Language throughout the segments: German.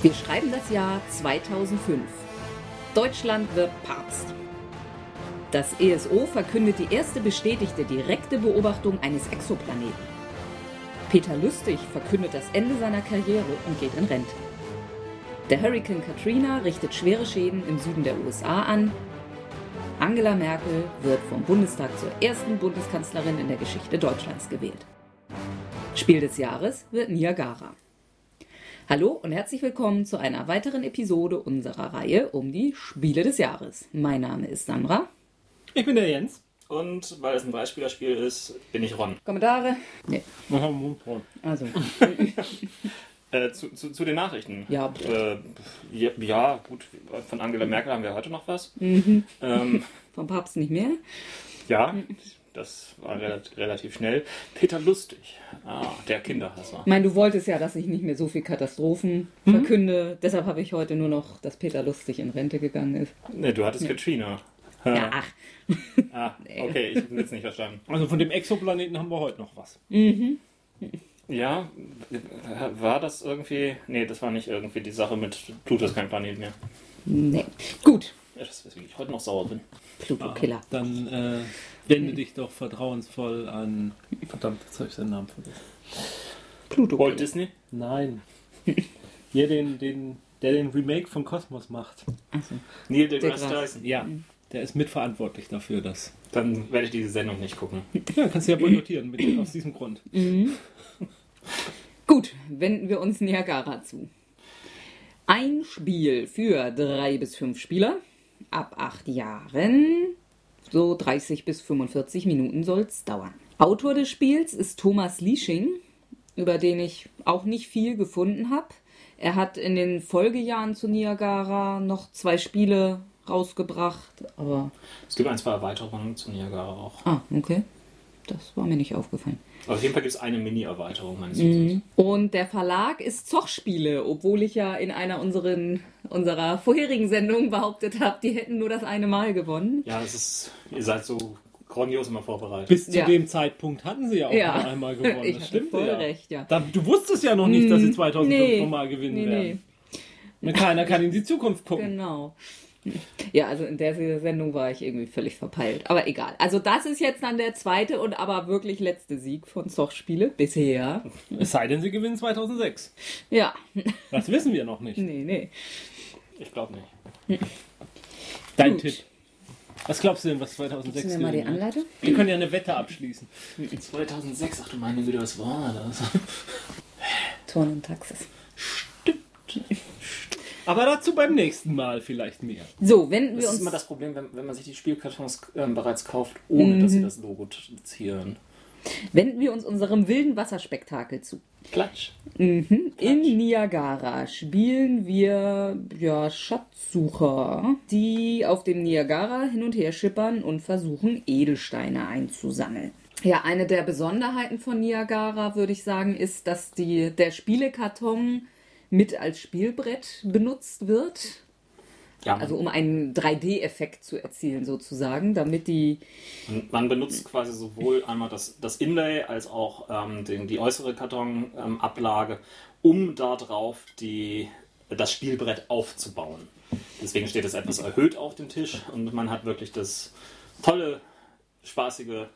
Wir schreiben das Jahr 2005. Deutschland wird Papst. Das ESO verkündet die erste bestätigte direkte Beobachtung eines Exoplaneten. Peter Lustig verkündet das Ende seiner Karriere und geht in Rente. Der Hurricane Katrina richtet schwere Schäden im Süden der USA an. Angela Merkel wird vom Bundestag zur ersten Bundeskanzlerin in der Geschichte Deutschlands gewählt. Spiel des Jahres wird Niagara. Hallo und herzlich willkommen zu einer weiteren Episode unserer Reihe um die Spiele des Jahres. Mein Name ist Sandra. Ich bin der Jens. Und weil es ein Dreispielerspiel ist, bin ich Ron. Kommentare? Nee. Also, Äh, zu, zu, zu den Nachrichten. Ja. Äh, ja, ja, gut, von Angela Merkel haben wir heute noch was. Mhm. Ähm, vom Papst nicht mehr. ja, das war relativ, relativ schnell. Peter Lustig, ah, der Kinderhasser. Ich meine, du wolltest ja, dass ich nicht mehr so viel Katastrophen verkünde. Deshalb habe ich heute nur noch, dass Peter Lustig in Rente gegangen ist. Ne, du hattest Katrina. Ja, ach. Ah, okay, ich habe jetzt nicht verstanden. Also von dem Exoplaneten haben wir heute noch was. Ja, war das irgendwie. Nee, das war nicht irgendwie die Sache mit Pluto ist kein Planet mehr. Nee. Gut. Ja, das ist weswegen ich heute noch sauer bin. Pluto-Killer. Dann äh, wende dich doch vertrauensvoll an. Verdammt, jetzt habe ich seinen Namen vergessen. Walt Pluto-Killer. Disney? Nein. Hier den, den, der den Remake von Cosmos macht. Neil deGrasse. Tyson. Ja. Der ist mitverantwortlich dafür, dass. Dann werde ich diese Sendung nicht gucken. Ja, kannst du ja boykottieren mit, aus diesem Grund. Gut, wenden wir uns Niagara zu. Ein Spiel für drei bis fünf Spieler ab acht Jahren. So 30 bis 45 Minuten soll es dauern. Autor des Spiels ist Thomas Liesching, über den ich auch nicht viel gefunden habe. Er hat in den Folgejahren zu Niagara noch zwei Spiele rausgebracht, aber. Es gibt ein, zwei Erweiterungen zu Niagara auch. Ah, okay. Das war mir nicht aufgefallen. Aber auf jeden Fall gibt es eine Mini-Erweiterung meines Wissens. Und der Verlag ist Zochspiele, obwohl ich ja in einer unseren, unserer vorherigen Sendungen behauptet habe, die hätten nur das eine Mal gewonnen. Ja, es ist, ihr seid so grandios immer vorbereitet. Bis zu Ja. dem Zeitpunkt hatten sie ja auch Ja. noch einmal gewonnen. Ich das stimmt voll ja. recht, ja. Du wusstest ja noch nicht, dass sie Mm, 2005 nee. nochmal gewinnen Nee, werden. Und Keiner kann in die Zukunft gucken. Genau. Ja, also in der Sendung war ich irgendwie völlig verpeilt. Aber egal. Also das ist jetzt dann der zweite und aber wirklich letzte Sieg von Zochspiele bisher. Es sei denn, sie gewinnen 2006. Ja. Das wissen wir noch nicht. Nee, nee. Ich glaube nicht. Dein Gut. Tipp. Was glaubst du denn, was 2006 Gibst du mir mal die? Anleitung? Wir können ja eine Wette abschließen. 2006, ach du meine Güte, was war das? Turn und Taxis. Aber dazu beim nächsten Mal vielleicht mehr. So, wenden Das wir ist uns immer das Problem, wenn, wenn man sich die Spielkartons ähm, bereits kauft, ohne dass sie das Logo zieren. wenden wir uns unserem wilden Wasserspektakel zu. Klatsch. In Niagara spielen wir ja, Schatzsucher, die auf dem Niagara hin und her schippern und versuchen, Edelsteine einzusammeln. Ja, eine der Besonderheiten von Niagara, würde ich sagen, ist, dass die, der Spielekarton mit als Spielbrett benutzt wird. Ja, Also um einen 3D-Effekt zu erzielen, sozusagen, damit die man, benutzt quasi sowohl einmal das, das Inlay als auch ähm, den, die äußere Kartonablage, um darauf die, das Spielbrett aufzubauen. Deswegen steht es etwas erhöht auf dem Tisch und man hat wirklich das tolle, spaßige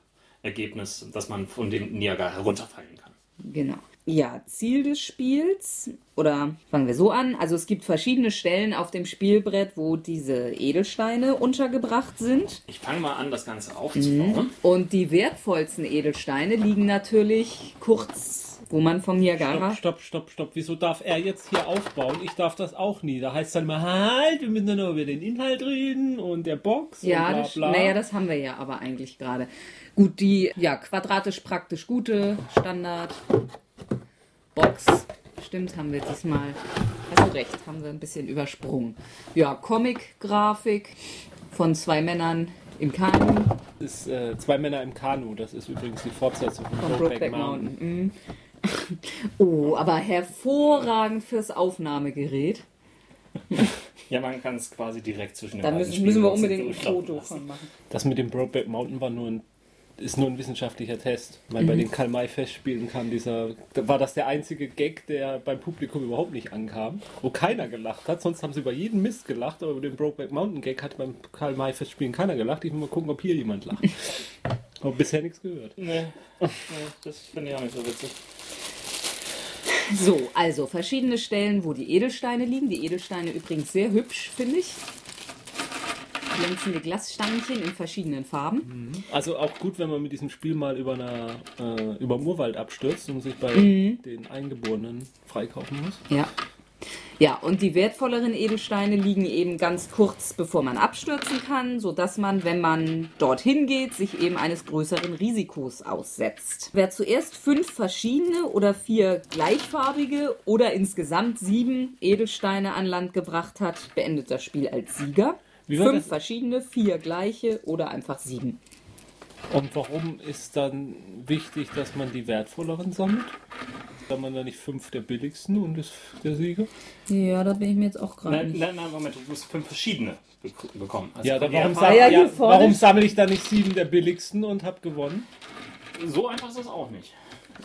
Ergebnis, dass man von dem Niagara herunterfallen kann. Genau. Ja, Ziel des Spiels, oder fangen wir so an. Also es gibt verschiedene Stellen auf dem Spielbrett, wo diese Edelsteine untergebracht sind. Ich fange mal an, das Ganze aufzubauen. Und die wertvollsten Edelsteine liegen natürlich kurz, wo man vom Niagara. Stopp, stopp, stopp, stopp. Wieso darf er jetzt hier aufbauen? Ich darf das auch nie. Da heißt es dann mal, halt, wir müssen dann nur über den Inhalt reden und der Box Ja, und bla das, bla. naja, das haben wir ja aber eigentlich gerade. Gut, die ja, quadratisch praktisch gute Standard Box. Stimmt, haben wir diesmal. Hast du recht, haben wir ein bisschen übersprungen. Ja, Comic-Grafik von zwei Männern im Kanu Das ist äh, zwei Männer im Kanu. Das ist übrigens die Fortsetzung von, von Brokeback Mountain. Mountain. Mhm. Oh, aber hervorragend fürs Aufnahmegerät. Ja, man kann es quasi direkt zwischen den Da müssen, müssen wir unbedingt ein Foto von machen. Das mit dem Brokeback Mountain war nur ein ist nur ein wissenschaftlicher Test. Weil bei den Karl-May-Festspielen kam dieser, war das der einzige Gag, der beim Publikum überhaupt nicht ankam, wo keiner gelacht hat. Sonst haben sie über jeden Mist gelacht, aber über den Brokeback Mountain Gag hat beim Karl-May-Festspielen keiner gelacht. Ich will mal gucken, ob hier jemand lacht. aber bisher nichts gehört. Nee, nee das finde ich auch nicht so witzig. So, also verschiedene Stellen, wo die Edelsteine liegen. Die Edelsteine übrigens sehr hübsch, finde ich. Glänzende Glassteinchen in verschiedenen Farben. Also auch gut, wenn man mit diesem Spiel mal über, einer, äh, über Urwald abstürzt und sich bei den Eingeborenen freikaufen muss. Ja. Ja, und die wertvolleren Edelsteine liegen eben ganz kurz bevor man abstürzen kann, sodass man, wenn man dorthin geht, sich eben eines größeren Risikos aussetzt. Wer zuerst fünf verschiedene oder vier gleichfarbige oder insgesamt sieben Edelsteine an Land gebracht hat, beendet das Spiel als Sieger. Fünf das? verschiedene, vier gleiche oder einfach sieben. Und warum ist dann wichtig, dass man die wertvolleren sammelt? Hat man da nicht fünf der billigsten und ist der Sieger? Ja, da bin ich mir jetzt auch gerade Nein, nein, nein, Moment, du musst fünf verschiedene bek- bekommen. Also Ja, dann warum, Farbe- sam ja, ja, warum sammle ich da nicht sieben der billigsten und habe gewonnen? So einfach ist das auch nicht.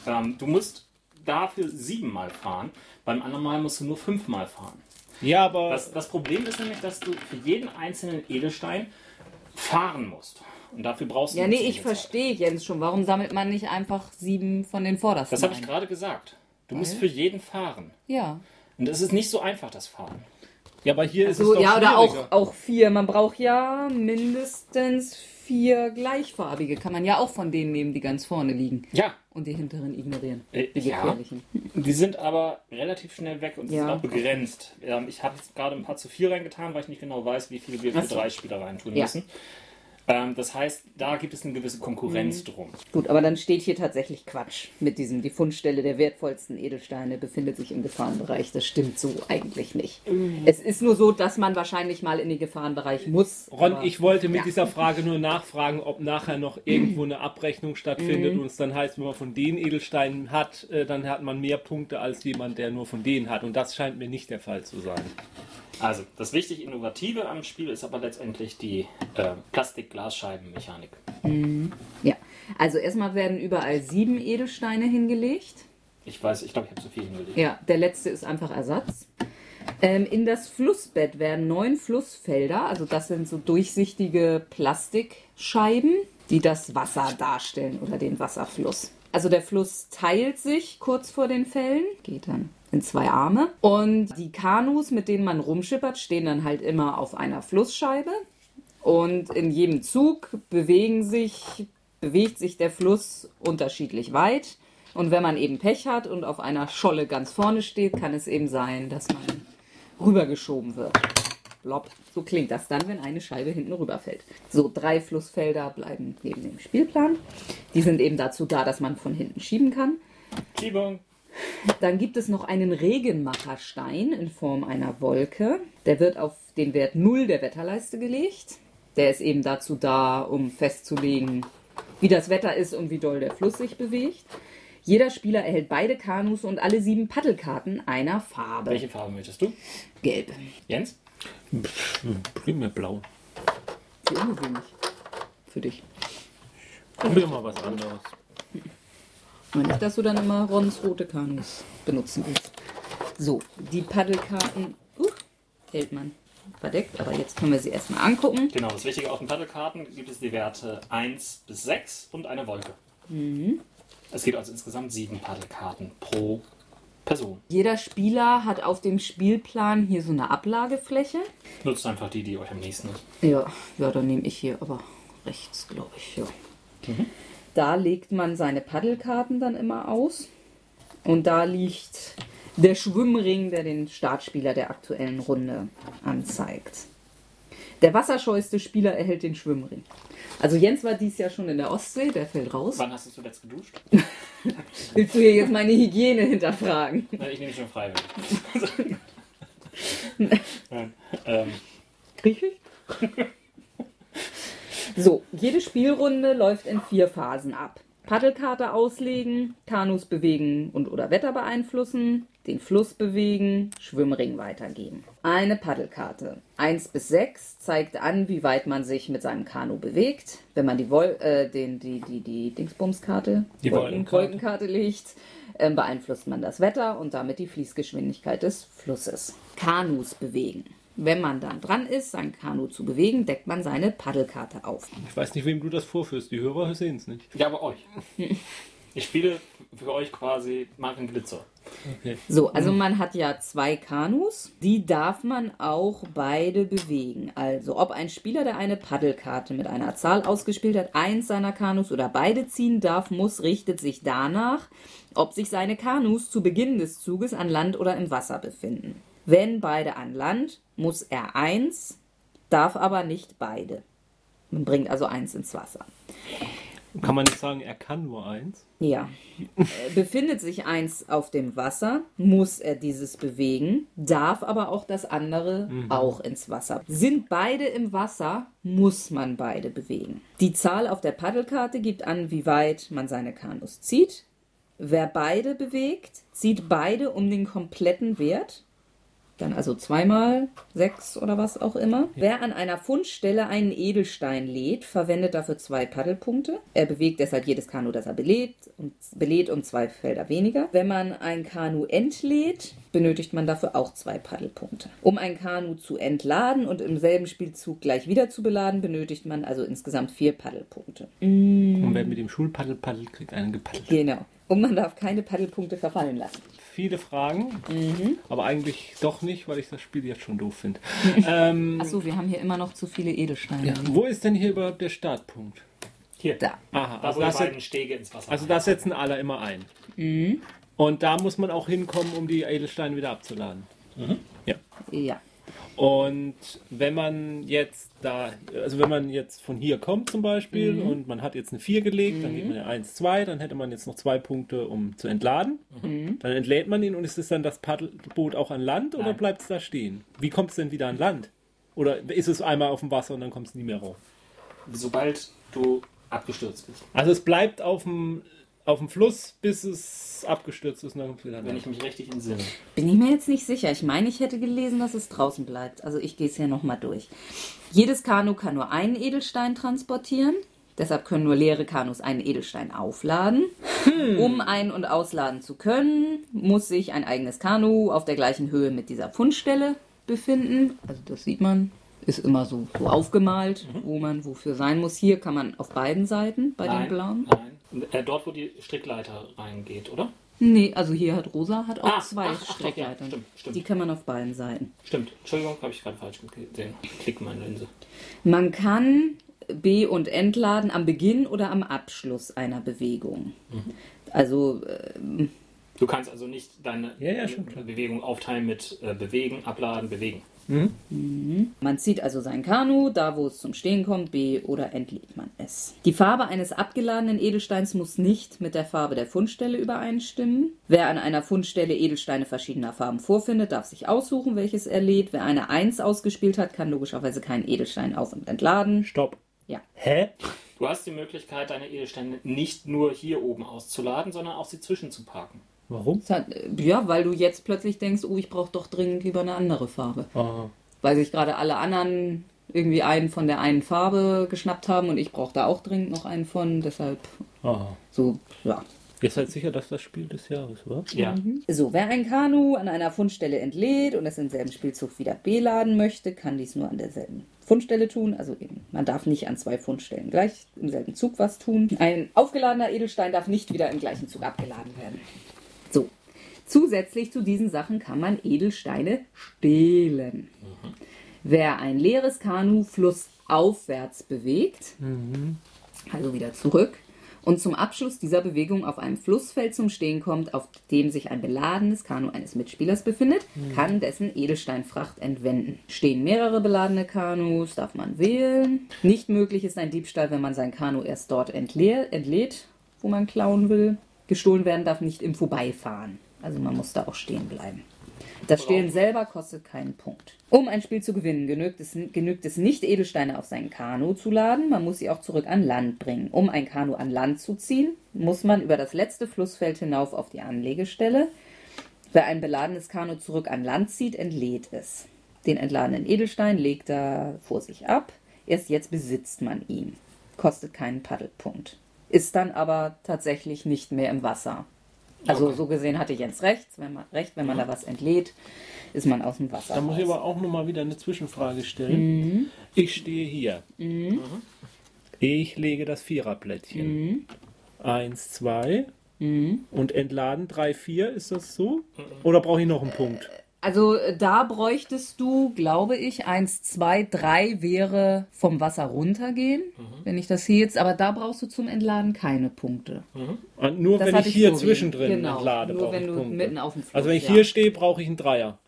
Ähm, du musst dafür siebenmal fahren, beim anderen Mal musst du nur fünfmal fahren. Ja, aber Das, das Problem ist nämlich, dass du für jeden einzelnen Edelstein fahren musst. Und dafür brauchst du Ja, nee, ich verstehe Jens schon. Warum sammelt man nicht einfach sieben von den vordersten? Das habe ich gerade gesagt. Du musst Weil? für jeden fahren. Ja. Und es ist nicht so einfach, das Fahren. ja, aber hier ist So, es doch ja, oder auch, auch vier. Man braucht ja mindestens vier gleichfarbige. Kann man ja auch von denen nehmen, die ganz vorne liegen. Ja, Und die hinteren ignorieren. Äh, die ja. gefährlichen. Die sind aber relativ schnell weg und Ja. sind auch begrenzt. Ähm, ich habe gerade ein paar zu viel reingetan, weil ich nicht genau weiß, wie viel wir für so. drei Spieler reintun Ja. müssen. Ähm, das heißt, da gibt es eine gewisse Konkurrenz Mhm. drum. Gut, aber dann steht hier tatsächlich Quatsch mit diesem, die Fundstelle der wertvollsten Edelsteine befindet sich im Gefahrenbereich. Das stimmt so eigentlich nicht. Es ist nur so, dass man wahrscheinlich mal in den Gefahrenbereich muss. Ron, aber- ich wollte mit Ja. dieser Frage nur nachfragen, ob nachher noch irgendwo eine Abrechnung stattfindet Mhm. und es dann heißt, wenn man von den Edelsteinen hat, äh, dann hat man mehr Punkte als jemand, der nur von denen hat. Und das scheint mir nicht der Fall zu sein. Also, das wichtig Innovative am Spiel ist aber letztendlich die äh, Plastik-Glasscheiben-Mechanik. Ja, also erstmal werden überall sieben Edelsteine hingelegt. Ich weiß, ich glaube, ich habe zu viel hingelegt. Ja, der letzte ist einfach Ersatz. Ähm, in das Flussbett werden neun Flussfelder, also das sind so durchsichtige Plastikscheiben, die das Wasser darstellen oder den Wasserfluss. Also der Fluss teilt sich kurz vor den Fällen, geht dann in zwei Arme. Und die Kanus, mit denen man rumschippert, stehen dann halt immer auf einer Flussscheibe. Und in jedem Zug bewegen sich, bewegt sich der Fluss unterschiedlich weit. Und wenn man eben Pech hat und auf einer Scholle ganz vorne steht, kann es eben sein, dass man rübergeschoben wird. Blob. So klingt das dann, wenn eine Scheibe hinten rüberfällt. So, drei Flussfelder bleiben neben dem Spielplan. Die sind eben dazu da, dass man von hinten schieben kann. Schiebung. Dann gibt es noch einen Regenmacherstein in Form einer Wolke. Der wird auf den Wert 0 der Wetterleiste gelegt. Der ist eben dazu da, um festzulegen, wie das Wetter ist und wie doll der Fluss sich bewegt. Jeder Spieler erhält beide Kanus und alle sieben Paddelkarten einer Farbe. Welche Farbe möchtest du? Gelb. Jens? Primär blau. Wie ungewöhnlich. Für dich. Ich will mal was anderes. Aber nicht, dass du dann immer Rons rote Kanus benutzen willst. So, die Paddelkarten uh, hält man verdeckt, aber jetzt können wir sie erstmal angucken. Genau, das Wichtige auf den Paddelkarten gibt es die Werte 1 bis 6 und eine Wolke. Mhm. Es gibt also insgesamt sieben Paddelkarten pro Person. Jeder Spieler hat auf dem Spielplan hier so eine Ablagefläche. Nutzt einfach die, die euch am nächsten ist. Ja, ja, dann nehme ich hier aber rechts, glaube ich. Ja. Da legt man seine Paddelkarten dann immer aus. Und da liegt der Schwimmring, der den Startspieler der aktuellen Runde anzeigt. Der wasserscheueste Spieler erhält den Schwimmring. Also Jens war dies Jahr schon in der Ostsee, der fällt raus. Wann hast du zuletzt geduscht? Willst du hier jetzt meine Hygiene hinterfragen? Nein, ich nehme schon freiwillig. Nein. Ähm, Griechisch? So, jede Spielrunde läuft in vier Phasen ab. Paddelkarte auslegen, Kanus bewegen und oder Wetter beeinflussen, den Fluss bewegen, Schwimmring weitergeben. Eine Paddelkarte. 1 bis 6 zeigt an, wie weit man sich mit seinem Kanu bewegt. Wenn man die, Wol äh, den, die, die, die Dingsbumskarte, Die Wolken- Wolkenkarte. Wolkenkarte legt, ähm, beeinflusst man das Wetter und damit die Fließgeschwindigkeit des Flusses. Kanus bewegen. Wenn man dann dran ist, sein Kanu zu bewegen, deckt man seine Paddelkarte auf. Ich weiß nicht, wem du das vorführst. Die Hörer sehen es nicht. Ja, aber euch. Ich spiele für euch quasi Marken Glitzer. Okay. So, also man hat ja zwei Kanus, die darf man auch beide bewegen. Also ob ein Spieler, der eine Paddelkarte mit einer Zahl ausgespielt hat, eins seiner Kanus oder beide ziehen darf, muss, richtet sich danach, ob sich seine Kanus zu Beginn des Zuges an Land oder im Wasser befinden. Wenn beide an Land, muss er eins, darf aber nicht beide. Man bringt also eins ins Wasser. Kann man nicht sagen, er kann nur eins? Ja. Äh, Befindet sich eins auf dem Wasser, muss er dieses bewegen, darf aber auch das andere auch ins Wasser. Sind beide im Wasser, muss man beide bewegen. Die Zahl auf der Paddelkarte gibt an, wie weit man seine Kanus zieht. Wer beide bewegt, zieht beide um den kompletten Wert. Dann also zweimal sechs oder was auch immer. Wer an einer Fundstelle einen Edelstein lädt, verwendet dafür zwei Paddelpunkte. Er bewegt deshalb jedes Kanu, das er belädt, und belädt um zwei Felder weniger. Wenn man ein Kanu entlädt, benötigt man dafür auch zwei Paddelpunkte. Um ein Kanu zu entladen und im selben Spielzug gleich wieder zu beladen, benötigt man also insgesamt vier Paddelpunkte. Und wer mit dem Schulpaddel paddelt, kriegt einen gepaddelt. Genau. Und man darf keine Paddelpunkte verfallen lassen. Viele Fragen, Mhm. aber eigentlich doch nicht, weil ich das Spiel jetzt schon doof finde. ähm, Achso, wir haben hier immer noch zu viele Edelsteine. ja, wo ist denn hier überhaupt der Startpunkt? Hier. Da. Aha, Da, also wo die das, beiden Stege ins Wasser also das setzen alle immer ein. Mhm. Und da muss man auch hinkommen, um die Edelsteine wieder abzuladen. Ja. Ja. Und wenn man jetzt da, also wenn man jetzt von hier kommt zum Beispiel und man hat jetzt eine 4 gelegt, dann geht man ja 1, 2, dann hätte man jetzt noch zwei Punkte, um zu entladen. Dann entlädt man ihn und ist es dann das Paddelboot auch an Land oder bleibt es da stehen? Wie kommt es denn wieder an Land? Oder ist es einmal auf dem Wasser und dann kommt es nie mehr rauf? Sobald du abgestürzt bist. Also es bleibt auf dem, auf dem Fluss, bis es abgestürzt ist und dann kommt Wenn ich mich richtig entsinne. Bin ich mir jetzt nicht sicher. Ich meine, ich hätte gelesen, dass es draußen bleibt. Also ich gehe es hier nochmal durch. Jedes Kanu kann nur einen Edelstein transportieren. Deshalb können nur leere Kanus einen Edelstein aufladen. Um ein- und ausladen zu können, muss sich ein eigenes Kanu auf der gleichen Höhe mit dieser Fundstelle befinden. Also das sieht man, ist immer so, so aufgemalt, wo man wofür sein muss. Hier kann man auf beiden Seiten bei den blauen. Nein. Äh, dort, wo die Strickleiter reingeht, oder? Nee, also hier hat Rosa hat auch Ah, zwei ach, ach, doch, Streckleitern. ja, stimmt, stimmt. Die kann man auf beiden Seiten. Stimmt. Entschuldigung, habe ich gerade falsch gesehen. Klick meine Linse. Man kann B- und Entladen am Beginn oder am Abschluss einer Bewegung. Also, äh, Du kannst also nicht deine Ja, ja. Bewegung aufteilen mit äh, bewegen, abladen, bewegen. Man zieht also sein Kanu, da wo es zum Stehen kommt, B- oder entlädt man es. Die Farbe eines abgeladenen Edelsteins muss nicht mit der Farbe der Fundstelle übereinstimmen. Wer an einer Fundstelle Edelsteine verschiedener Farben vorfindet, darf sich aussuchen, welches er lädt. Wer eine 1 ausgespielt hat, kann logischerweise keinen Edelstein auf- und entladen. Stopp. Ja. Hä? Du hast die Möglichkeit, deine Edelsteine nicht nur hier oben auszuladen, sondern auch sie zwischen zu parken. Warum? Das hat- äh, Ja, weil du jetzt plötzlich denkst, oh, ich brauche doch dringend lieber eine andere Farbe. Aha. Weil sich gerade alle anderen irgendwie einen von der einen Farbe geschnappt haben und ich brauche da auch dringend noch einen von. Deshalb Aha. so, ja. Ihr seid sicher, dass das Spiel des Jahres war? Ja. So, wer ein Kanu an einer Fundstelle entlädt und es im selben Spielzug wieder beladen möchte, kann dies nur an derselben Fundstelle tun. Also eben, man darf nicht an zwei Fundstellen gleich im selben Zug was tun. Ein aufgeladener Edelstein darf nicht wieder im gleichen Zug abgeladen werden. Zusätzlich zu diesen Sachen kann man Edelsteine stehlen. Wer ein leeres Kanu flussaufwärts bewegt, also wieder zurück, und zum Abschluss dieser Bewegung auf einem Flussfeld zum Stehen kommt, auf dem sich ein beladenes Kanu eines Mitspielers befindet, kann dessen Edelsteinfracht entwenden. Stehen mehrere beladene Kanus, darf man wählen. Nicht möglich ist ein Diebstahl, wenn man sein Kanu erst dort entlädt, wo man klauen will. Gestohlen werden darf nicht im Vorbeifahren. Also man muss da auch stehen bleiben. Das Stehlen selber kostet keinen Punkt. Um ein Spiel zu gewinnen, genügt es, genügt es nicht, Edelsteine auf sein Kanu zu laden, man muss sie auch zurück an Land bringen. Um ein Kanu an Land zu ziehen, muss man über das letzte Flussfeld hinauf auf die Anlegestelle. Wer ein beladenes Kanu zurück an Land zieht, entlädt es. Den entladenen Edelstein legt er vor sich ab. Erst jetzt besitzt man ihn. Kostet keinen Paddelpunkt. Ist dann aber tatsächlich nicht mehr im Wasser. Also Okay. so gesehen hatte Jens recht, wenn man, recht, wenn man da was entlädt, ist man aus dem Wasser. Da muss ich aber auch nochmal wieder eine Zwischenfrage stellen. Ich stehe hier. Ich lege das Viererplättchen. Eins, zwei. Und entladen drei, vier. Ist das so? Oder brauche ich noch einen Punkt? Also äh, da bräuchtest du, glaube ich, eins, zwei, drei wäre vom Wasser runtergehen, wenn ich das hier jetzt, aber da brauchst du zum Entladen keine Punkte. Und nur Das wenn ich ich hier so zwischendrin genau. entlade, Nur brauche wenn ich du Punkte. mitten auf dem Fluss, also wenn ich ja. hier stehe, brauche ich einen Dreier.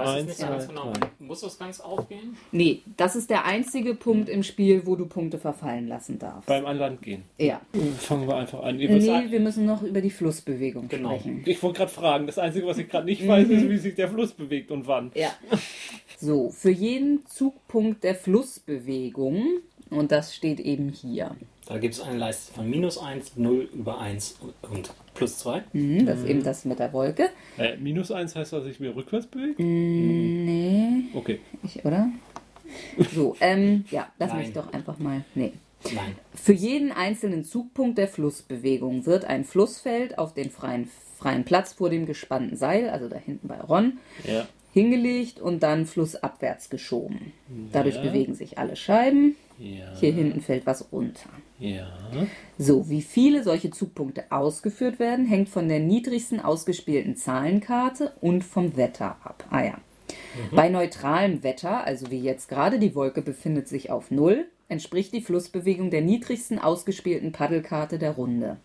Weiß Eins, nicht ganz genau. drei. Muss das ganz aufgehen? Nee, das ist der einzige Punkt im Spiel, wo du Punkte verfallen lassen darfst. Beim an Land gehen. ja. Fangen wir einfach an. Ihr Nee, wir müssen noch über die Flussbewegung Genau. sprechen. Ich wollte gerade fragen, das Einzige, was ich gerade nicht weiß, ist, wie sich der Fluss bewegt und wann. Ja. So, für jeden Zugpunkt der Flussbewegung, und das steht eben hier, Da gibt es eine Leiste von minus 1, 0 über 1 und plus 2. hm, das ist eben das mit der Wolke. Äh, minus eins heißt, dass ich mir rückwärts bewege? Nee, Okay. ich, oder? So, ähm, ja, lass mich Nein. doch einfach mal. Nee. Nein. Für jeden einzelnen Zugpunkt der Flussbewegung wird ein Flussfeld auf den freien, freien Platz vor dem gespannten Seil, also da hinten bei Ron, Ja. Hingelegt und dann flussabwärts geschoben. Dadurch Ja. bewegen sich alle Scheiben. Ja. Hier hinten fällt was runter. Ja. So, wie viele solche Zugpunkte ausgeführt werden, hängt von der niedrigsten ausgespielten Zahlenkarte und vom Wetter ab. Ah ja. Bei neutralem Wetter, also wie jetzt gerade, die Wolke befindet sich auf Null, entspricht die Flussbewegung der niedrigsten ausgespielten Paddelkarte der Runde.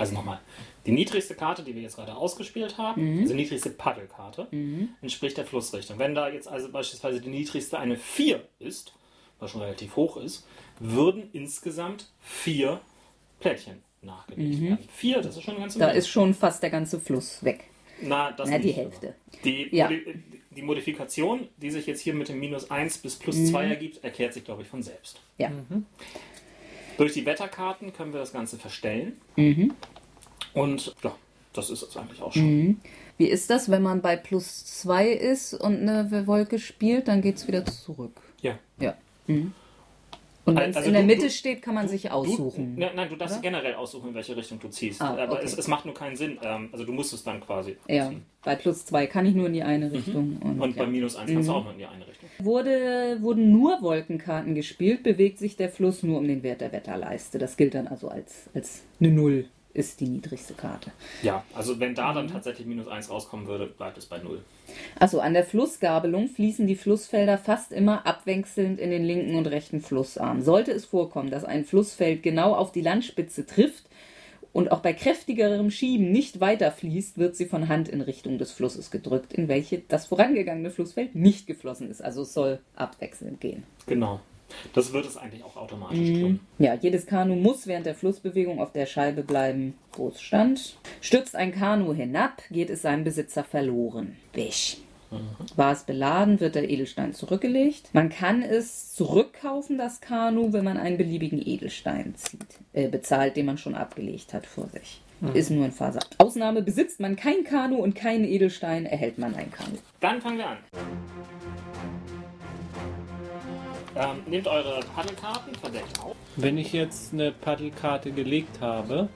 Also nochmal. Die niedrigste Karte, die wir jetzt gerade ausgespielt haben, also die niedrigste Paddelkarte, entspricht der Flussrichtung. Wenn da jetzt also beispielsweise die niedrigste eine 4 ist, was schon relativ hoch ist, würden insgesamt vier Plättchen nachgelegt werden. Vier, das ist schon eine ganze Da Menge. ist schon fast der ganze Fluss weg. Na, das Na, die nicht, Hälfte. Die, Ja. Modi- die Modifikation, die sich jetzt hier mit dem minus 1 bis plus Mhm. 2 ergibt, erklärt sich, glaube ich, von selbst. Ja. Durch die Wetterkarten können wir das Ganze verstellen. Mhm. Und ja, das ist es eigentlich auch schon. Wie ist das, wenn man bei plus zwei ist und eine Wolke spielt, dann geht es wieder zurück? Ja. Ja. Mhm. Und wenn es Also in der du- Mitte du- steht, kann man sich aussuchen. Du, ne, nein, du darfst generell aussuchen, in welche Richtung du ziehst. Ah, Aber okay. es, es macht nur keinen Sinn. Ähm, also du musst es dann quasi Ja, ziehen. bei plus zwei kann ich nur in die eine Richtung. Und, Mhm. Und ja. bei minus 1 kannst du auch nur in die eine Richtung. Wurde, wurden nur Wolkenkarten gespielt, bewegt sich der Fluss nur um den Wert der Wetterleiste. Das gilt dann also als, als eine Null, ist die niedrigste Karte. Ja, also wenn da Mhm. dann tatsächlich minus 1 rauskommen würde, bleibt es bei 0. Also an der Flussgabelung fließen die Flussfelder fast immer abwechselnd in den linken und rechten Flussarm. Sollte es vorkommen, dass ein Flussfeld genau auf die Landspitze trifft und auch bei kräftigerem Schieben nicht weiterfließt, wird sie von Hand in Richtung des Flusses gedrückt, in welche das vorangegangene Flussfeld nicht geflossen ist. Also es soll abwechselnd gehen. Genau. Das wird es eigentlich auch automatisch Mhm. tun. Ja, jedes Kanu muss während der Flussbewegung auf der Scheibe bleiben, wo es stand. Stürzt ein Kanu hinab, geht es seinem Besitzer verloren. Wisch. War es beladen, wird der Edelstein zurückgelegt. Man kann es zurückkaufen, das Kanu, wenn man einen beliebigen Edelstein zieht, äh, bezahlt, den man schon abgelegt hat vor sich. Ist nur ein Faser. Ausnahme, besitzt man kein Kanu und keinen Edelstein, erhält man ein Kanu. Dann fangen wir an. Ähm, nehmt eure Paddelkarten, verdeckt auf. Wenn ich jetzt eine Paddelkarte gelegt habe,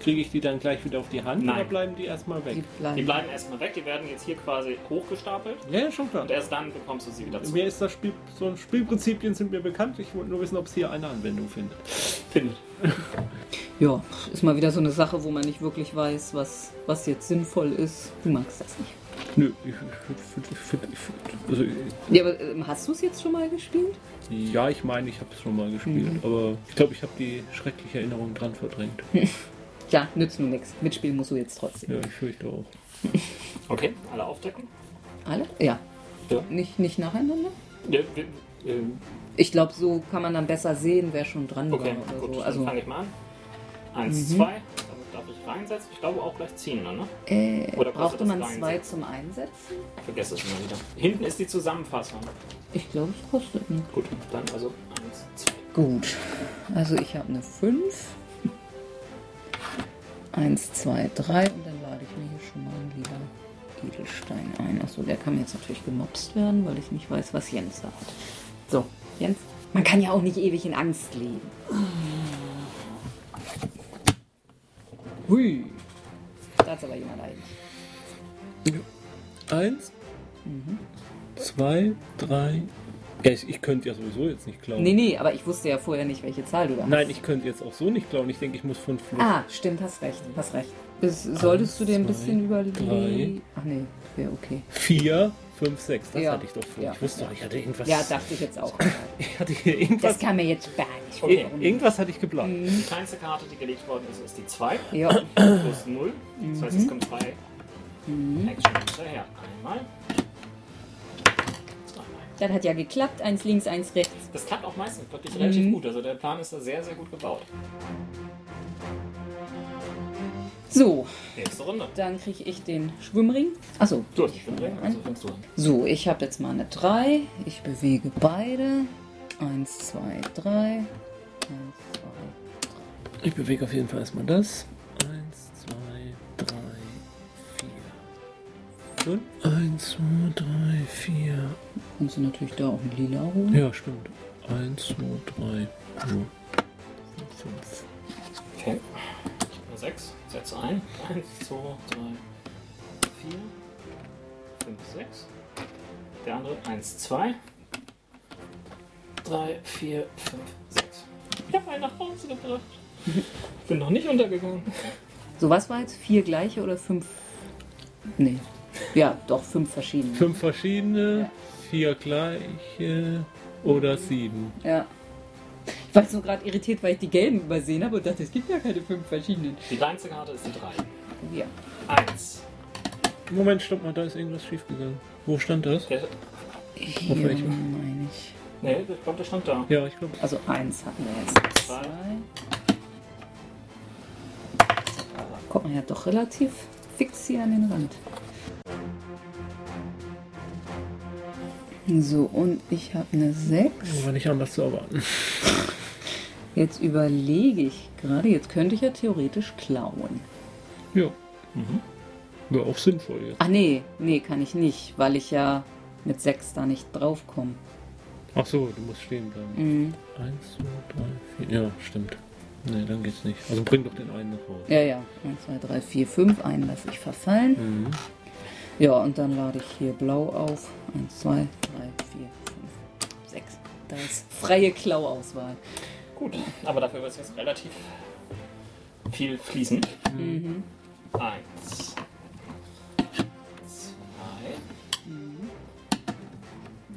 kriege ich die dann gleich wieder auf die Hand Nein. oder bleiben die erstmal weg? Die bleiben. Die bleiben erstmal weg, die werden jetzt hier quasi hochgestapelt Ja, ja, schon klar. und erst dann bekommst du sie wieder zurück. Mir ist das Spiel, so Spielprinzipien sind mir bekannt. Ich wollte nur wissen, ob es hier eine Anwendung findet. Findet. Ja, ist mal wieder so eine Sache, wo man nicht wirklich weiß, was, was jetzt sinnvoll ist. Du magst das nicht. Nö, ich, ich, ich, ich, ich, also, Ja, aber ähm, hast du es jetzt schon mal gespielt? ja, ich meine, ich habe es schon mal gespielt, aber ich glaube, ich habe die schreckliche Erinnerung dran verdrängt. Ja, nützt nur nichts. Mitspielen musst du jetzt trotzdem. Ja, ich fürchte auch. Okay, alle aufdecken. Alle? Ja. Ja. Nicht, nicht nacheinander? Ja, wir, ähm, Ich glaube, so kann man dann besser sehen, wer schon dran okay, war oder gut, so. dann Also, fange ich mal an. Eins, zwei, damit darf ich reinsetzen. Ich glaube auch gleich ziehen, dann, ne? Äh, Oder brauchte man zwei zum Einsetzen? Ich vergesse es immer wieder. Hinten ist die Zusammenfassung. Ich glaube, es kostet nicht. Gut, dann also eins, zwei. Gut, also ich habe eine 5. 1, 2, 3 und dann lade ich mir hier schon mal lila Edelstein ein. Achso, der kann mir jetzt natürlich gemobst werden, weil ich nicht weiß, was Jens da hat. So, Jens, man kann ja auch nicht ewig in Angst leben. Hui, da hat aber jemand eigentlich. Eins, zwei, drei. Ja, ich, ich könnte ja sowieso jetzt nicht klauen. Nee, nee, aber ich wusste ja vorher nicht, welche Zahl du da hast. Nein, ich könnte jetzt auch so nicht klauen. Ich denke, ich muss fünf Fluss. Ah, stimmt, hast recht, hast recht. Das, solltest du dir ein bisschen drei. überlegen. Ach nee, wäre okay. Vier, fünf, sechs. Das Ja. hatte ich doch vor. Ja. Ich wusste doch, ich hatte irgendwas. Ja, dachte ich jetzt auch. ich hatte hier Das irgendwas. kam mir jetzt gar nicht. Okay. Ir- irgendwas hatte ich geplant. Die kleinste Karte, die gelegt worden ist, ist die 2 Ja, plus 0. Das heißt, es kommen zwei Action hinterher. Einmal. Zweimal. das hat ja geklappt. Eins links, eins rechts. Das klappt auch meistens wirklich relativ gut. Also der Plan ist da sehr, sehr gut gebaut. So, Nächste Runde. dann kriege ich den Schwimmring. Achso, Du hast die Stimme, also fängst du an. so, ich habe jetzt mal eine 3. Ich bewege beide. Eins, zwei, drei. Eins, zwei. Ich bewege auf jeden Fall erstmal das. Eins, zwei, drei, vier, fünf. Eins, zwei, drei, vier. Kannst du natürlich da auch ein Lila holen. Ja, stimmt. Eins, zwei, drei, vier, fünf. Okay. Ich habe eine 6. Setze ein. 1, 2, 3, 4, 5, 6. Der andere 1, 2, 3, 4, 5, 6. Ich habe einen nach Hause gebracht. Bin noch nicht untergegangen. So, was war jetzt? Vier gleiche oder fünf? Nee. Ja, doch, fünf verschiedene. Fünf verschiedene, Ja. vier gleiche oder sieben. Ja. Ich war jetzt nur gerade irritiert, weil ich die gelben übersehen habe und dachte, es gibt ja keine fünf verschiedenen. Die kleinste Karte ist die 3. Ja. 1. Moment, stopp mal, da ist irgendwas schiefgegangen. Wo stand das? Der, Hier welchem? meine ich. nee, ich glaube, der stand da. Ja, ich glaube. Also eins hatten wir jetzt. Zwei. Zwei. Kommt man ja doch relativ fix hier an den Rand. So, und ich habe eine 6. War nicht anders zu erwarten. Jetzt überlege ich gerade, jetzt könnte ich ja theoretisch klauen. Ja. Wäre auch sinnvoll jetzt. Ach nee, nee, kann ich nicht, weil ich ja mit 6 da nicht draufkomme. Ach so, du musst stehen bleiben. Mhm. Eins, zwei, drei, vier. Ja, stimmt. Nee, dann geht's nicht. Also bring doch den einen nach Hause. Ja, ja. 1, 2, 3, 4, 5. Einen lasse ich verfallen. Mhm. Ja, und dann lade ich hier blau auf. 1, 2, 3, 4, 5, 6. Da ist freie Klauauswahl. Gut, aber dafür wird es jetzt relativ viel fließen. Mhm. Eins. Zwei.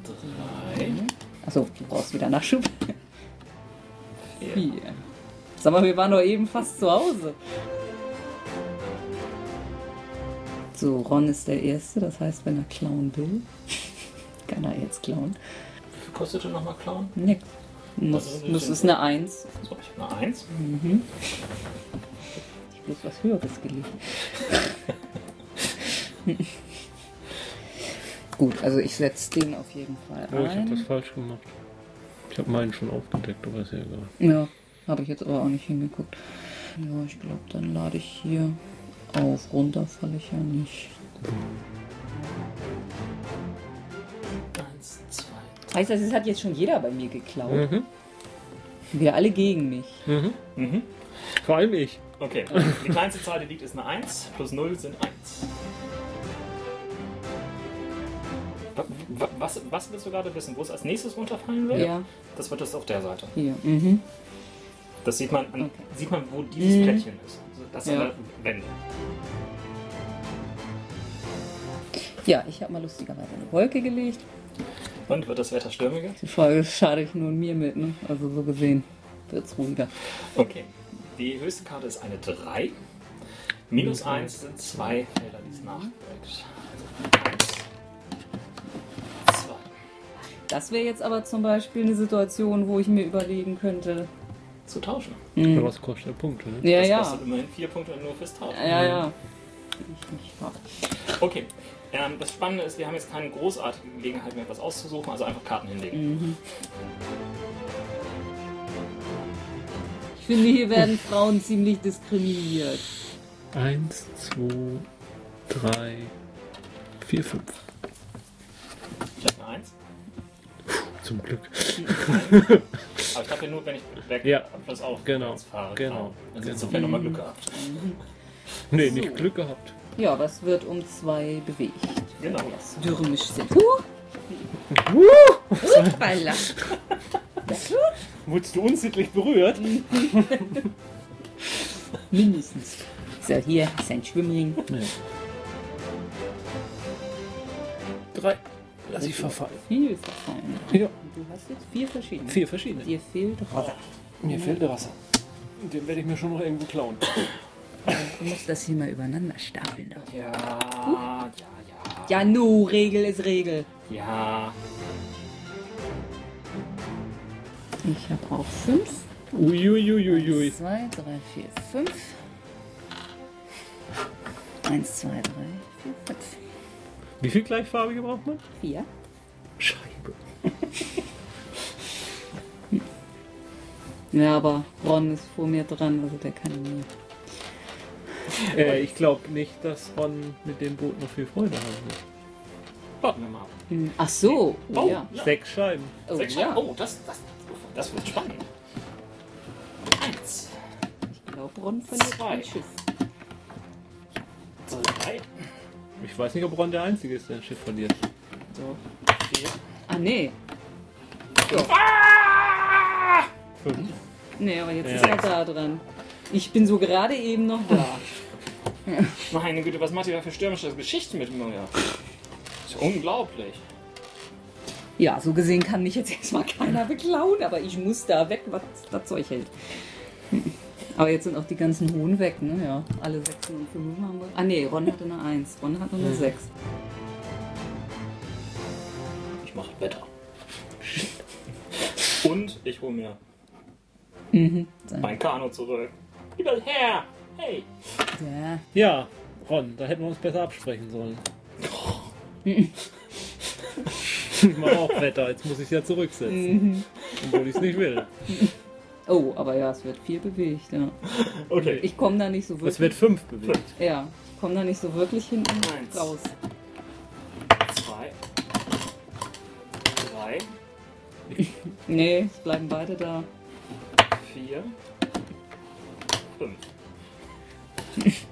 Drei. Achso, du brauchst wieder Nachschub. Vier. 4. Sag mal, wir waren doch eben fast zu Hause. So, Ron ist der Erste, das heißt, wenn er klauen will, kann er jetzt klauen. Wie viel kostete nochmal Clown? Nix. Muss, Also, muss es eine 1. So, ich habe eine Eins. Ich bloß was Höheres gelegt. Gut, also ich setze den auf jeden Fall Oh, ich habe das ein. falsch gemacht. Ich habe meinen schon aufgedeckt, aber ist ja egal. Ja, habe ich jetzt aber auch nicht hingeguckt. Ja, ich glaube, dann lade ich hier auf. Runter falle ich ja nicht. Eins, Heißt das, es hat jetzt schon jeder bei mir geklaut? Mhm. Wir alle gegen mich. Mhm. Mhm. Vor allem ich. Okay, die kleinste Zahl, die liegt, ist eine 1. Plus 0 sind 1. Wa- wa- Was, was willst du gerade wissen? Wo es als nächstes runterfallen wird? Ja, Das wird das auf der Seite. hier. Mhm. Das sieht man, an, Okay. sieht man wo dieses Mhm. Plättchen ist. Also Das sind Ja. alle Wände. Ja, ich habe mal lustigerweise eine Wolke gelegt. Und wird das Wetter stürmiger? Die Frage schade ich nur mir mit, ne? Also so gesehen wird's ruhiger. Okay. Die höchste Karte ist eine 3. Minus 1 sind zwei Felder, die es nachträgt. Also 1, 2. Das wäre jetzt aber zum Beispiel eine Situation, wo ich mir überlegen könnte, zu tauschen. Ja, was kostet der Punkt, ne? Ja, das ja. kostet immerhin vier Punkte nur fürs Tauschen. Ja, ja. Ich nicht wahr. Okay. Ähm, das Spannende ist, wir haben jetzt keine großartige Gelegenheit mehr, etwas auszusuchen, also einfach Karten hinlegen. Ich finde, hier werden Frauen ziemlich diskriminiert. Eins, zwei, drei, vier, fünf. Ich habe eine Eins. Zum Glück. Aber ich habe ja nur, wenn ich weg Ja, plus auf genau, fahre. genau, Also genau. insofern nochmal Glück gehabt. Nee, So. nicht Glück gehabt. Ja, aber es wird um zwei bewegt. Genau. Das dürmisch sind. Huch! Hoppala. Wurdest du unsittlich berührt? Mindestens. So, hier ist ein Schwimmring. Drei. Lass ich verfallen. Viel verfallen. Ja, Du hast jetzt vier verschiedene. vier verschiedene. Dir fehlt Wasser. Mir fehlt Wasser. Den werde ich mir schon noch irgendwo klauen. Du musst das hier mal übereinander stapeln. Doch. Ja, ja, ja. Ja, nu, Regel ist Regel. Ja. Ich habe auch fünf. Uiuiuiui. Zwei, drei, vier, fünf. Eins, zwei, drei, vier, fünf. Wie viel gleichfarbige braucht man? Vier. Scheibe. Ja, aber Ron ist vor mir dran, also der kann nie. Äh, ich glaube nicht, dass Ron mit dem Boot noch viel Freude haben wird. Warten wir mal. Hm, Ach so, oh, Oh, ja. ja. Sechs Scheiben. Oh, Sechs ja. Scheiben. Oh, das, das, das wird spannend. Eins, Ich glaube, Ron verliert Zwei. ein Schiff. drei, Ich weiß nicht, ob Ron der Einzige ist, der ein Schiff verliert. So. vier. Ah, nee. Ah! Fünf. Nee, aber jetzt Ja. ist er da dran. Ich bin so gerade eben noch da. Meine Güte, was macht ihr da für stürmische Geschichten mit mir? Das ist unglaublich. Ja, so gesehen kann mich jetzt erstmal keiner beklauen, aber ich muss da weg, was das Zeug hält. Aber jetzt sind auch die ganzen Hohen weg, ne? Ja, alle Sechsen und Fünfen haben wir. Ah, nee, Ron hatte eine Eins. Ron hatte eine Sechs. Ich mache Wetter. Und ich hole mir Mhm. Mein Kanu zurück. Wieder her! Hey! Ja. Ja, Ron, da hätten wir uns besser absprechen sollen. ich mache auch Wetter, jetzt muss ich es ja zurücksetzen. Obwohl ich es nicht will. Oh, aber ja, es wird viel bewegt, ja. Okay. Ich komme da nicht so wirklich. Es wird fünf bewegt. ja, ich komme da nicht so wirklich hinten Eins. raus. Zwei. Drei. Nee, es bleiben beide da. Vier. Fünf.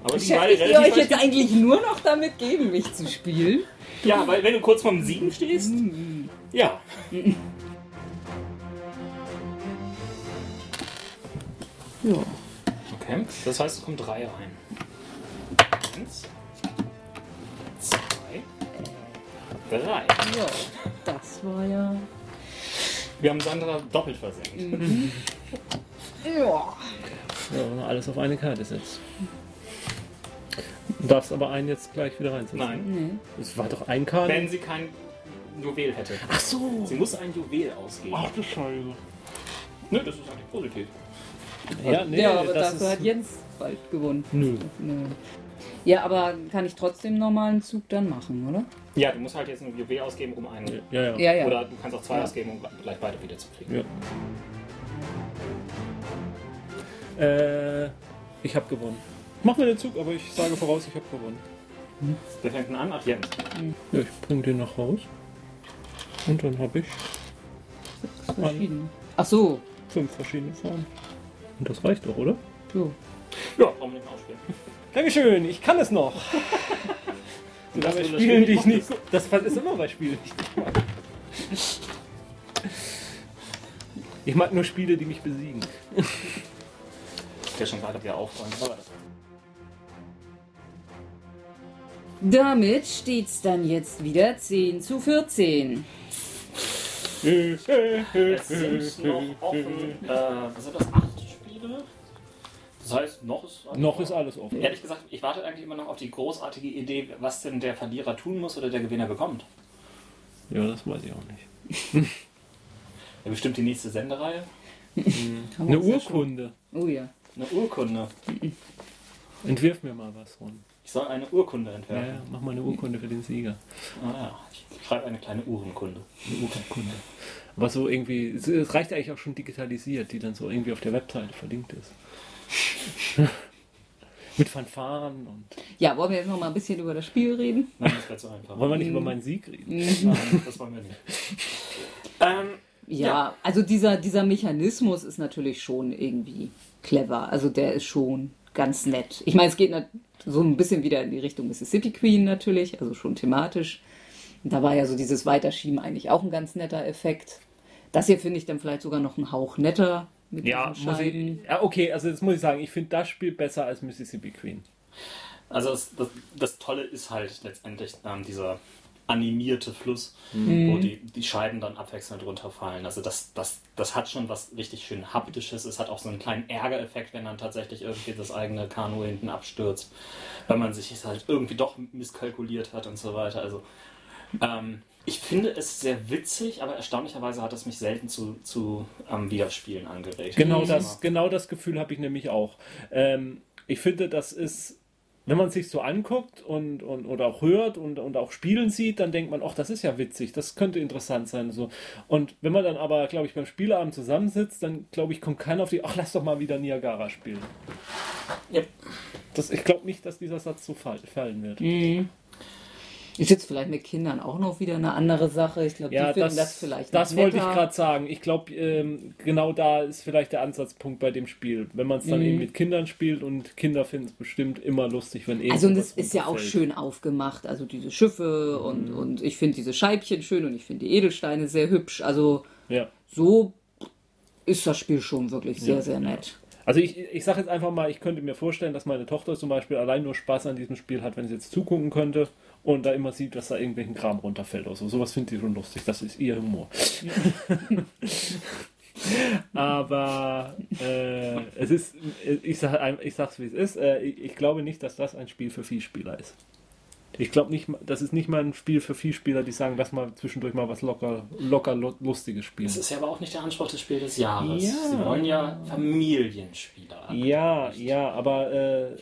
Aber Beschäftigt ihr euch jetzt eigentlich nur noch damit, gegen mich zu spielen? Ja, weil wenn du kurz vorm Siegen stehst. Ja. Ja. Okay. Das heißt, es kommen drei rein. Eins. Zwei. Drei. Ja, das war ja. Wir haben Sandra doppelt versenkt. Ja. Ja, alles auf eine Karte setzt. Du darfst aber einen jetzt gleich wieder reinsetzen. Nein. Es war doch ein Karte. Wenn sie kein Juwel hätte. Ach so. Sie muss ein Juwel ausgeben. du Scheiße. Nö, das ist eigentlich positiv. Ja, nee, ja, aber das dafür ist... hat Jens bald gewonnen. Nö. Nö. Ja, aber kann ich trotzdem einen normalen Zug dann machen, oder? Ja, du musst halt jetzt ein Juwel ausgeben, um einen. Ja, ja. Ja, ja. Oder du kannst auch zwei Ja. ausgeben, um gleich beide wieder zu kriegen. ja. Äh, ich habe gewonnen. Mach mir den Zug, aber ich sage voraus, ich habe gewonnen. Wer fängt denn an? Ach, Jens. Ja, ich bring den nach Haus. Und dann habe ich Verschieden. Ach so. fünf verschiedene Farben. Und das reicht doch, oder? so. Ja, wir nicht mehr ausspielen. Dankeschön, ich kann es noch. Und Das dabei Spielen, die ich Spiel nicht. Das ist immer bei Spielen, nicht. Ich mag nur Spiele, die mich besiegen. Der schon gerade wieder aufräumen. Damit steht's dann jetzt wieder 10 zu 14. Es sind noch offen. Äh, was sind das? Acht Spiele? Das heißt, noch ist. Noch ist alles offen. Ehrlich gesagt, ich warte eigentlich immer noch auf die großartige Idee, was denn der Verlierer tun muss oder der Gewinner bekommt. Ja, das weiß ich auch nicht. Ja, bestimmt die nächste Sendereihe. Eine Urkunde. Oh ja. Eine Urkunde. Entwirf mir mal was, Ron. Ich soll eine Urkunde entwerfen. ja, mach mal eine Urkunde für den Sieger. Ah, ja. Ich schreibe eine kleine Uhrenkunde. Eine Urkunde. Aber so irgendwie, es- es reicht eigentlich auch schon digitalisiert, die dann so irgendwie auf der Webseite verlinkt ist. Mit Fanfaren und. Ja, wollen wir jetzt noch mal ein bisschen über das Spiel reden? Nein, das wäre zu einfach. Wollen wir nicht über meinen Sieg reden? Nein, das wollen wir nicht. Ähm, Ja, Ja. also dieser, dieser Mechanismus ist natürlich schon irgendwie clever. Also der ist schon ganz nett. Ich meine, es geht so ein bisschen wieder in die Richtung Mississippi Queen natürlich, also schon thematisch. Da war ja so dieses Weiterschieben eigentlich auch ein ganz netter Effekt. Das hier finde ich dann vielleicht sogar noch einen Hauch netter mit Ja, muss ich, ja, okay, also jetzt muss ich sagen, ich finde das Spiel besser als Mississippi Queen. Also das, das, das Tolle ist halt letztendlich ähm, dieser animierte Fluss, Mhm. wo die, die Scheiben dann abwechselnd runterfallen. Also das, das, das hat schon was richtig schön haptisches. Es hat auch so einen kleinen Ärgereffekt, wenn dann tatsächlich irgendwie das eigene Kanu hinten abstürzt, weil man sich es halt irgendwie doch misskalkuliert hat und so weiter. Also ähm, ich finde es sehr witzig, aber erstaunlicherweise hat es mich selten zu, zu ähm, Wiederspielen angeregt. Genau Mhm. das, genau das Gefühl habe ich nämlich auch. Ähm, ich finde, das ist, wenn man sich so anguckt und, und oder auch hört und, und auch spielen sieht, dann denkt man, ach, das ist ja witzig, das könnte interessant sein. So. Und wenn man dann aber, glaube ich, beim Spieleabend zusammensitzt, dann glaube ich, kommt keiner auf die, ach, lass doch mal wieder Niagara spielen. Yep. Das, ich glaube nicht, dass dieser Satz so fall, fallen wird. Ist jetzt vielleicht mit Kindern auch noch wieder eine andere Sache. Ich glaube, die Ja, finden das, das, vielleicht das wollte ich gerade sagen. Ich glaube, ähm, genau da ist vielleicht der Ansatzpunkt bei dem Spiel. Wenn man es dann Mhm. eben mit Kindern spielt und Kinder finden es bestimmt immer lustig, wenn eh Also und es ist ja auch schön aufgemacht. Also diese Schiffe Mhm. und, und ich finde diese Scheibchen schön und ich finde die Edelsteine sehr hübsch. Also Ja. so ist das Spiel schon wirklich sehr, sehr nett. Also ich, ich sage jetzt einfach mal, ich könnte mir vorstellen, dass meine Tochter zum Beispiel allein nur Spaß an diesem Spiel hat, wenn sie jetzt zugucken könnte und da immer sieht, dass da irgendwelchen Kram runterfällt oder so. Sowas findet sie schon lustig. Das ist ihr Humor. Aber äh, es ist, ich sage ich sag's wie es ist, äh, ich, ich glaube nicht, dass das ein Spiel für Vielspieler ist. Ich glaube nicht, das ist nicht mal ein Spiel für Vielspieler, die sagen, lass mal zwischendurch mal was locker, locker lu- lustiges spielen. Das ist ja aber auch nicht der Anspruch des Spiels des Jahres. Ja. Sie wollen ja Familienspieler. Ja, ja, aber äh.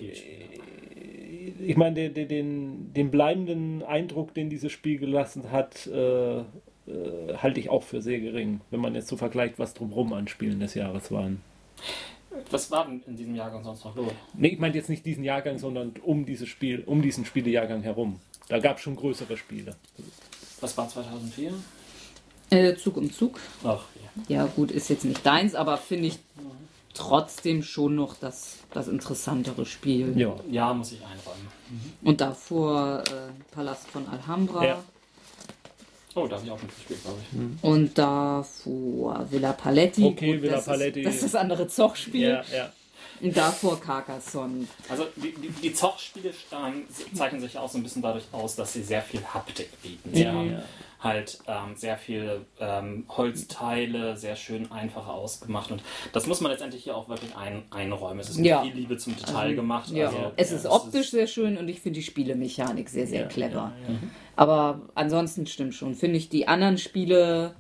Ich meine, den, den, den, den bleibenden Eindruck, den dieses Spiel gelassen hat, äh, äh, halte ich auch für sehr gering, wenn man jetzt so vergleicht, was drumherum an Spielen des Jahres waren. Was war denn in diesem Jahrgang sonst noch los? Nee, ich meine jetzt nicht diesen Jahrgang, sondern um dieses Spiel, um diesen Spielejahrgang herum. Da gab es schon größere Spiele. Was war 2004? Äh, Zug um Zug. Ach, ja. Ja gut, ist jetzt nicht deins, aber finde ich trotzdem schon noch das, das interessantere Spiel. Ja. ja, muss ich einräumen. Und davor äh, Palast von Alhambra. Ja. Oh, da habe ich auch mitgespielt, glaube ich. Und davor Villa Paletti. Okay, Villa das Paletti. Ist, das ist das andere Zochspiel. Ja, ja. Und davor Carcassonne. Also die, die, die Zoch-Spiele zeichnen sich auch so ein bisschen dadurch aus, dass sie sehr viel Haptik bieten. Sie Ja. Halt ähm, sehr viele ähm, Holzteile, sehr schön einfach ausgemacht. Und das muss man letztendlich hier auch wirklich ein, einräumen. Es ist mit Ja. viel Liebe zum Detail gemacht. Ja, Also, es ja, ist optisch sehr schön und ich finde die Spielemechanik sehr, sehr clever. Aber ansonsten stimmt schon. Finde ich die anderen Spiele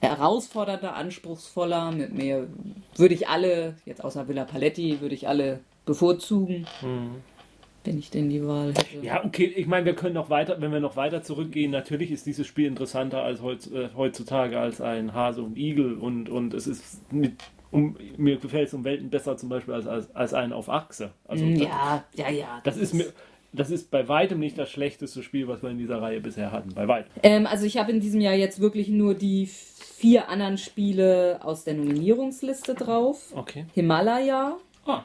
herausfordernder, anspruchsvoller. Mit mir würde ich alle, jetzt außer Villa Paletti, würde ich alle bevorzugen, wenn ich denn die Wahl hätte. Ja, okay, ich meine, wir können noch weiter, wenn wir noch weiter zurückgehen, natürlich ist dieses Spiel interessanter als äh, heutzutage als ein Hase und Igel und, und es ist mit, um, mir gefällt es um Welten besser zum Beispiel als, als, als ein auf Achse. Also das, Ja, ja, ja. das ist mir. Das ist bei weitem nicht das schlechteste Spiel, was wir in dieser Reihe bisher hatten. Bei weitem. Ähm, also ich habe in diesem Jahr jetzt wirklich nur die vier anderen Spiele aus der Nominierungsliste drauf. Okay. Himalaya, Ah,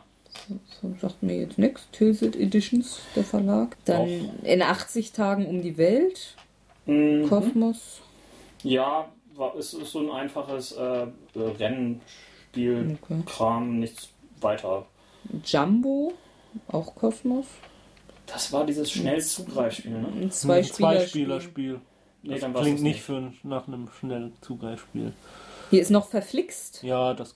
so sagt mir jetzt nichts. Tilsit Editions, der Verlag. Dann in 80 Tagen um die Welt. mhm. Kosmos. Ja, es ist so ein einfaches äh, Rennspiel, Okay. Kram, nichts weiter. Jumbo, auch Kosmos. Das war dieses Schnellzugreifspiel, ne? Ein Zwei-Spieler-Spiel. Spiel. Nee, Das klingt nicht nicht. für, nach einem schnellen Zugreifspiel. Hier ist noch verflixt. Ja, das.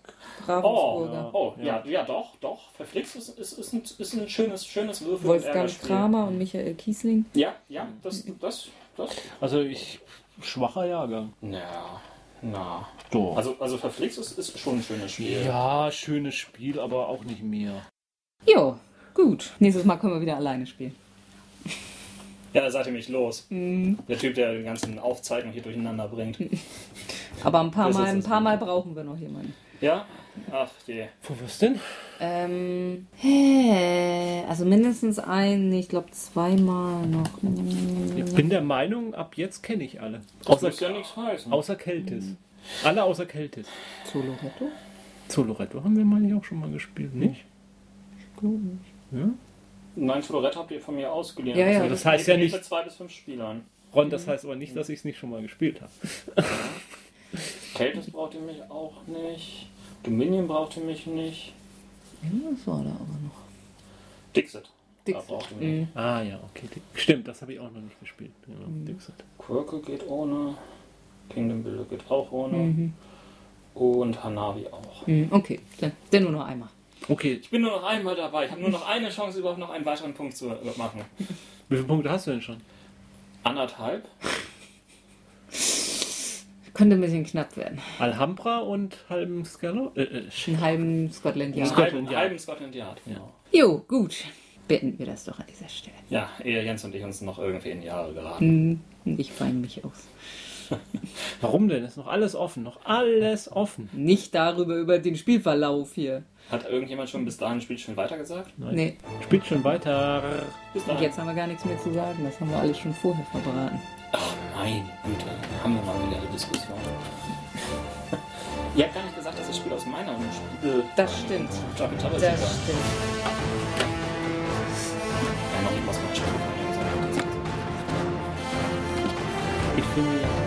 Oh, Ravensburger. oh Ja. ja. ja, doch, doch. Verflixt ist, ist, ist, ein, ist ein schönes, schönes Würfel- Wolfgang. Kramer und Michael Kiesling. Ja, ja, das, das, das. Also ich. Schwacher Jahrgang. Ja. Na. Doch. Also, also verflixt ist, ist schon ein schönes Spiel. ja, schönes Spiel, aber auch nicht mehr. Jo, gut. Nächstes Mal können wir wieder alleine spielen. Ja, da seid ihr mich los. Der Typ, der die ganzen Aufzeichnungen hier durcheinander bringt. Aber ein paar, Das Mal, ein paar Mal brauchen wir noch jemanden. Ja? Ach je. Für was denn? Ähm, hä, also mindestens ein, ich glaube zweimal noch. Ich bin der Meinung, ab jetzt kenne ich alle. Das Außer, muss ja nichts heißen. außer Keltis. Alle außer Keltis. Soloretto? Zoloretto haben wir, meine ich, auch schon mal gespielt, nicht? Ja? Nein, Florette habt ihr von mir ausgeliehen. Ja, ja. Das heißt ja Mit nicht- zwei bis fünf Spielern. Ron, das heißt aber nicht, dass ich es nicht schon mal gespielt habe. Keltis braucht ihr mich auch nicht. Dominion braucht ihr mich nicht. Was war da aber noch? Dixit. Dixit. Da braucht ihr mich. Mhm. Ah ja, okay. Stimmt, das habe ich auch noch nicht gespielt. Genau, Dixit. Quirkel geht ohne. Kingdom Builder geht auch ohne. Mhm. Und Hanabi auch. Mhm, Okay, dann, dann nur noch einmal. Okay, Ich bin nur noch einmal dabei. Ich habe nur noch eine Chance, überhaupt noch einen weiteren Punkt zu machen. wie viele Punkte hast du denn schon? Anderthalb. Könnte ein bisschen knapp werden. Alhambra und halben Scalo? Äh, äh, Einen halben Scotland Yard. Scotland halben, Yard. halben Scotland Yard. Genau. Jo, gut. Beenden wir das doch an dieser Stelle. Ja, ehe Jens und ich uns noch irgendwie in die Jahre geraten. Mhm, Ich weine mich aus. warum denn? Ist noch alles offen. Noch alles offen. Nicht darüber, über den Spielverlauf hier. Hat irgendjemand schon bis dahin Spiel schon weitergesagt? Nein. Nee, Spielt schon weiter. Bis und dahin. jetzt haben wir gar nichts mehr zu sagen. Das haben wir alles schon vorher verbraten. Ach mein Güte, haben wir mal wieder eine Diskussion. Ihr habt gar nicht gesagt, dass das Spiel aus meiner Spiel. Das stimmt. Das stimmt. Ja, noch nicht was mein Spiel von mir gesagt. Ich finde ja.